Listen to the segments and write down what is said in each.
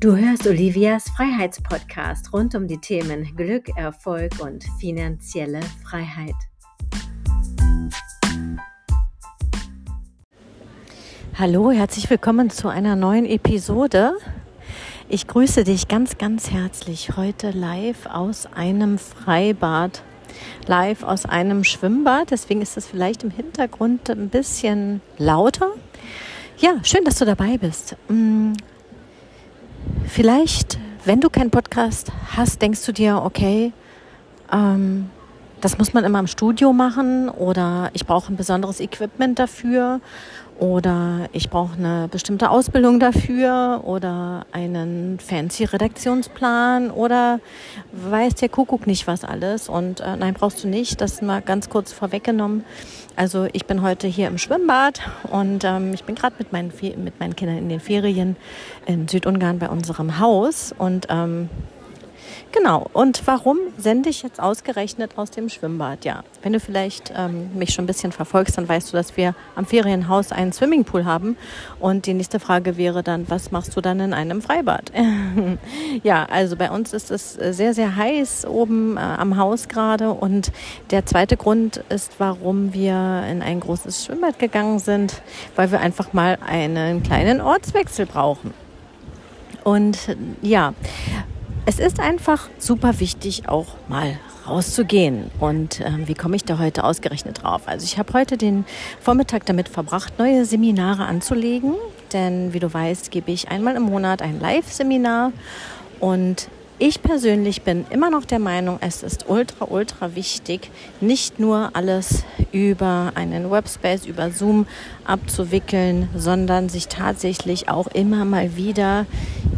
Du hörst Olivias Freiheitspodcast rund um die Themen Glück, Erfolg und finanzielle Freiheit. Hallo, herzlich willkommen zu einer neuen Episode. Ich grüße dich ganz, ganz herzlich heute live aus einem Freibad, live aus einem Schwimmbad. Deswegen ist es vielleicht im Hintergrund ein bisschen lauter. Ja, schön, dass du dabei bist. Vielleicht, wenn du keinen Podcast hast, denkst du dir, okay, ähm, das muss man immer im Studio machen oder ich brauche ein besonderes Equipment dafür oder ich brauche eine bestimmte Ausbildung dafür oder einen fancy Redaktionsplan oder weiß der Kuckuck nicht was alles. Und äh, nein, brauchst du nicht. Das mal ganz kurz vorweggenommen. Also ich bin heute hier im Schwimmbad und ähm, ich bin gerade mit meinen, mit meinen Kindern in den Ferien in Südungarn bei unserem Haus und ähm, Genau. Und warum sende ich jetzt ausgerechnet aus dem Schwimmbad? Ja, wenn du vielleicht ähm, mich schon ein bisschen verfolgst, dann weißt du, dass wir am Ferienhaus einen Swimmingpool haben. Und die nächste Frage wäre dann, was machst du dann in einem Freibad? ja, also bei uns ist es sehr, sehr heiß oben äh, am Haus gerade. Und der zweite Grund ist, warum wir in ein großes Schwimmbad gegangen sind, weil wir einfach mal einen kleinen Ortswechsel brauchen. Und ja, es ist einfach super wichtig, auch mal rauszugehen. Und ähm, wie komme ich da heute ausgerechnet drauf? Also ich habe heute den Vormittag damit verbracht, neue Seminare anzulegen. Denn wie du weißt, gebe ich einmal im Monat ein Live-Seminar. Und ich persönlich bin immer noch der Meinung, es ist ultra, ultra wichtig, nicht nur alles über einen Webspace, über Zoom abzuwickeln, sondern sich tatsächlich auch immer mal wieder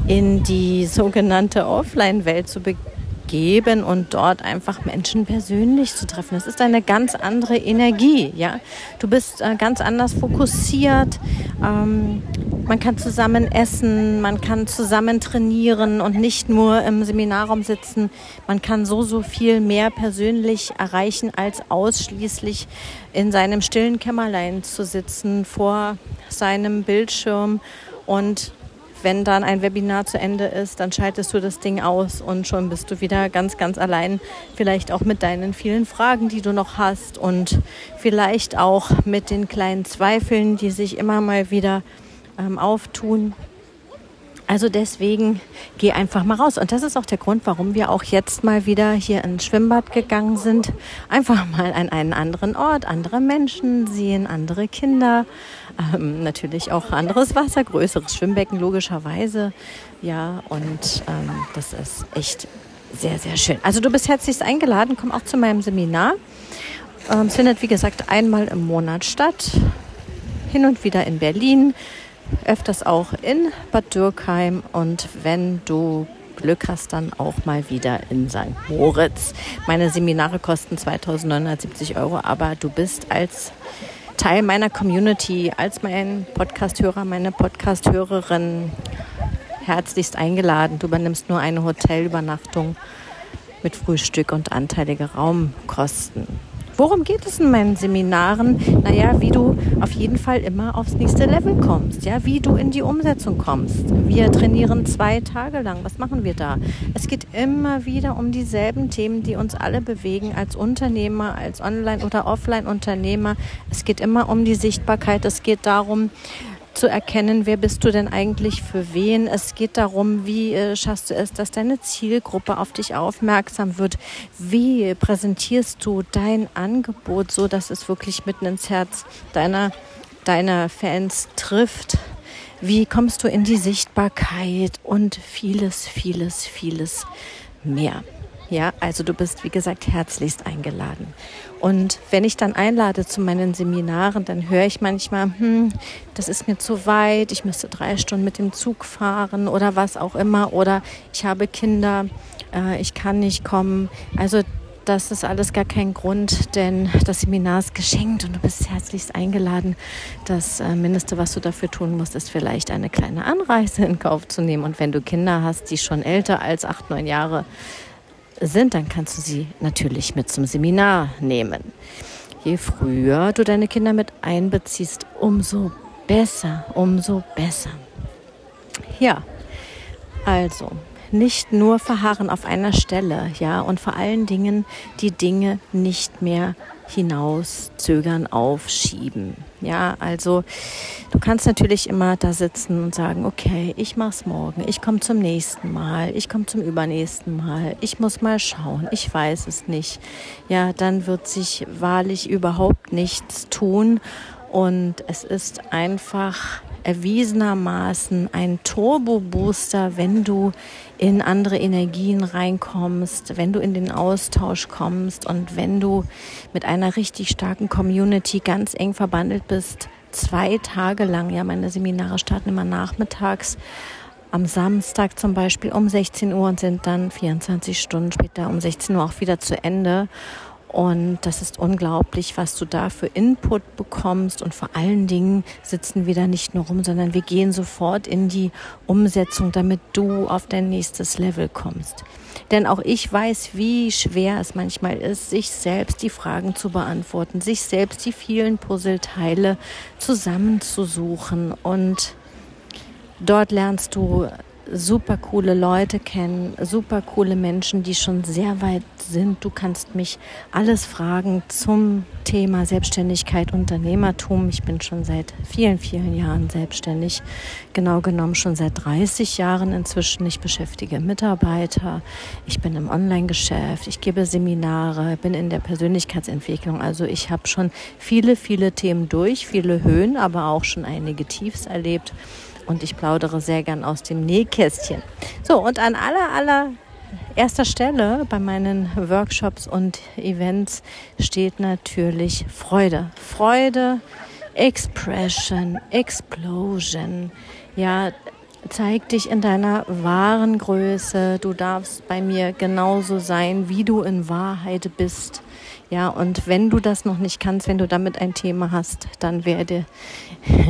in die sogenannte Offline-Welt zu begeben und dort einfach Menschen persönlich zu treffen. Das ist eine ganz andere Energie, ja. Du bist äh, ganz anders fokussiert. Ähm, man kann zusammen essen, man kann zusammen trainieren und nicht nur im Seminarraum sitzen. Man kann so, so viel mehr persönlich erreichen, als ausschließlich in seinem stillen Kämmerlein zu sitzen vor seinem Bildschirm und wenn dann ein Webinar zu Ende ist, dann schaltest du das Ding aus und schon bist du wieder ganz, ganz allein. Vielleicht auch mit deinen vielen Fragen, die du noch hast und vielleicht auch mit den kleinen Zweifeln, die sich immer mal wieder ähm, auftun. Also deswegen geh einfach mal raus. Und das ist auch der Grund, warum wir auch jetzt mal wieder hier ins Schwimmbad gegangen sind. Einfach mal an einen anderen Ort, andere Menschen sehen, andere Kinder, ähm, natürlich auch anderes Wasser, größeres Schwimmbecken logischerweise. Ja, und ähm, das ist echt sehr, sehr schön. Also du bist herzlichst eingeladen, komm auch zu meinem Seminar. Ähm, es findet, wie gesagt, einmal im Monat statt. Hin und wieder in Berlin öfters auch in Bad Dürkheim und wenn du Glück hast, dann auch mal wieder in St. Moritz. Meine Seminare kosten 2970 Euro, aber du bist als Teil meiner Community, als mein Podcasthörer, meine Podcasthörerin herzlichst eingeladen. Du übernimmst nur eine Hotelübernachtung mit Frühstück und anteilige Raumkosten. Worum geht es in meinen Seminaren? Naja, wie du auf jeden Fall immer aufs nächste Level kommst, ja, wie du in die Umsetzung kommst. Wir trainieren zwei Tage lang. Was machen wir da? Es geht immer wieder um dieselben Themen, die uns alle bewegen als Unternehmer, als Online- oder Offline-Unternehmer. Es geht immer um die Sichtbarkeit. Es geht darum, zu erkennen, wer bist du denn eigentlich für wen. Es geht darum, wie äh, schaffst du es, dass deine Zielgruppe auf dich aufmerksam wird. Wie präsentierst du dein Angebot so, dass es wirklich mitten ins Herz deiner, deiner Fans trifft. Wie kommst du in die Sichtbarkeit und vieles, vieles, vieles mehr. Ja, also du bist, wie gesagt, herzlichst eingeladen. Und wenn ich dann einlade zu meinen Seminaren, dann höre ich manchmal, hm, das ist mir zu weit, ich müsste drei Stunden mit dem Zug fahren oder was auch immer. Oder ich habe Kinder, äh, ich kann nicht kommen. Also das ist alles gar kein Grund, denn das Seminar ist geschenkt und du bist herzlichst eingeladen. Das äh, Mindeste, was du dafür tun musst, ist vielleicht eine kleine Anreise in Kauf zu nehmen. Und wenn du Kinder hast, die schon älter als acht, neun Jahre sind, dann kannst du sie natürlich mit zum Seminar nehmen. Je früher du deine Kinder mit einbeziehst, umso besser, umso besser. Ja, Also, nicht nur verharren auf einer Stelle, ja, und vor allen Dingen die Dinge nicht mehr hinauszögern, aufschieben. Ja, also du kannst natürlich immer da sitzen und sagen, okay, ich mach's morgen, ich komme zum nächsten Mal, ich komme zum übernächsten Mal, ich muss mal schauen, ich weiß es nicht. Ja, dann wird sich wahrlich überhaupt nichts tun und es ist einfach erwiesenermaßen ein Turbo-Booster, wenn du in andere Energien reinkommst, wenn du in den Austausch kommst und wenn du mit einer richtig starken Community ganz eng verbandelt bist. Zwei Tage lang, ja, meine Seminare starten immer nachmittags. Am Samstag zum Beispiel um 16 Uhr und sind dann 24 Stunden später um 16 Uhr auch wieder zu Ende. Und das ist unglaublich, was du da für Input bekommst. Und vor allen Dingen sitzen wir da nicht nur rum, sondern wir gehen sofort in die Umsetzung, damit du auf dein nächstes Level kommst. Denn auch ich weiß, wie schwer es manchmal ist, sich selbst die Fragen zu beantworten, sich selbst die vielen Puzzleteile zusammenzusuchen. Und dort lernst du super coole Leute kennen, super coole Menschen, die schon sehr weit sind. Du kannst mich alles fragen zum Thema Selbstständigkeit, Unternehmertum. Ich bin schon seit vielen, vielen Jahren selbstständig. Genau genommen schon seit 30 Jahren inzwischen. Ich beschäftige Mitarbeiter. Ich bin im Online-Geschäft. Ich gebe Seminare, bin in der Persönlichkeitsentwicklung. Also ich habe schon viele, viele Themen durch, viele Höhen, aber auch schon einige Tiefs erlebt und ich plaudere sehr gern aus dem Nähkästchen. So, und an aller, aller erster Stelle bei meinen Workshops und Events steht natürlich Freude. Freude, Expression, Explosion. Ja, zeig dich in deiner wahren Größe. Du darfst bei mir genauso sein, wie du in Wahrheit bist. Ja, und wenn du das noch nicht kannst, wenn du damit ein Thema hast, dann werde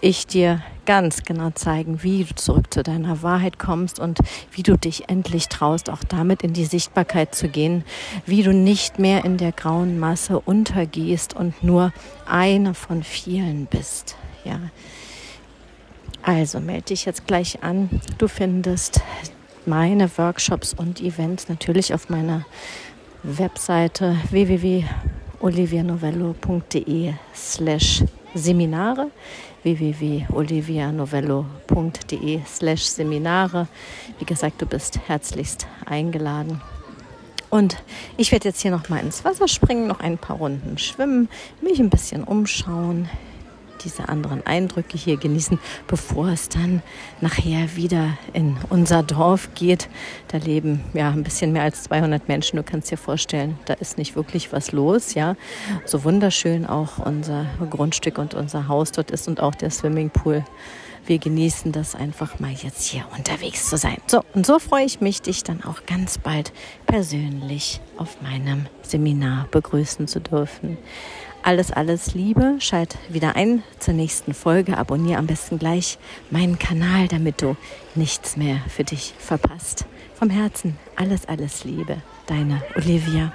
ich dir ganz genau zeigen, wie du zurück zu deiner Wahrheit kommst und wie du dich endlich traust, auch damit in die Sichtbarkeit zu gehen, wie du nicht mehr in der grauen Masse untergehst und nur eine von vielen bist. Ja. Also melde dich jetzt gleich an. Du findest meine Workshops und Events natürlich auf meiner Webseite www.olivianovello.de slash Seminare www.olivianovello.de slash Seminare. Wie gesagt, du bist herzlichst eingeladen. Und ich werde jetzt hier noch mal ins Wasser springen, noch ein paar Runden schwimmen, mich ein bisschen umschauen, diese anderen Eindrücke hier genießen, bevor es dann nachher wieder in unser Dorf geht. Da leben ja ein bisschen mehr als 200 Menschen. Du kannst dir vorstellen, da ist nicht wirklich was los. Ja, so wunderschön auch unser Grundstück und unser Haus dort ist und auch der Swimmingpool wir genießen das einfach mal jetzt hier unterwegs zu sein. So, und so freue ich mich, dich dann auch ganz bald persönlich auf meinem Seminar begrüßen zu dürfen. Alles, alles Liebe. Schalt wieder ein zur nächsten Folge. Abonniere am besten gleich meinen Kanal, damit du nichts mehr für dich verpasst. Vom Herzen alles, alles Liebe. Deine Olivia.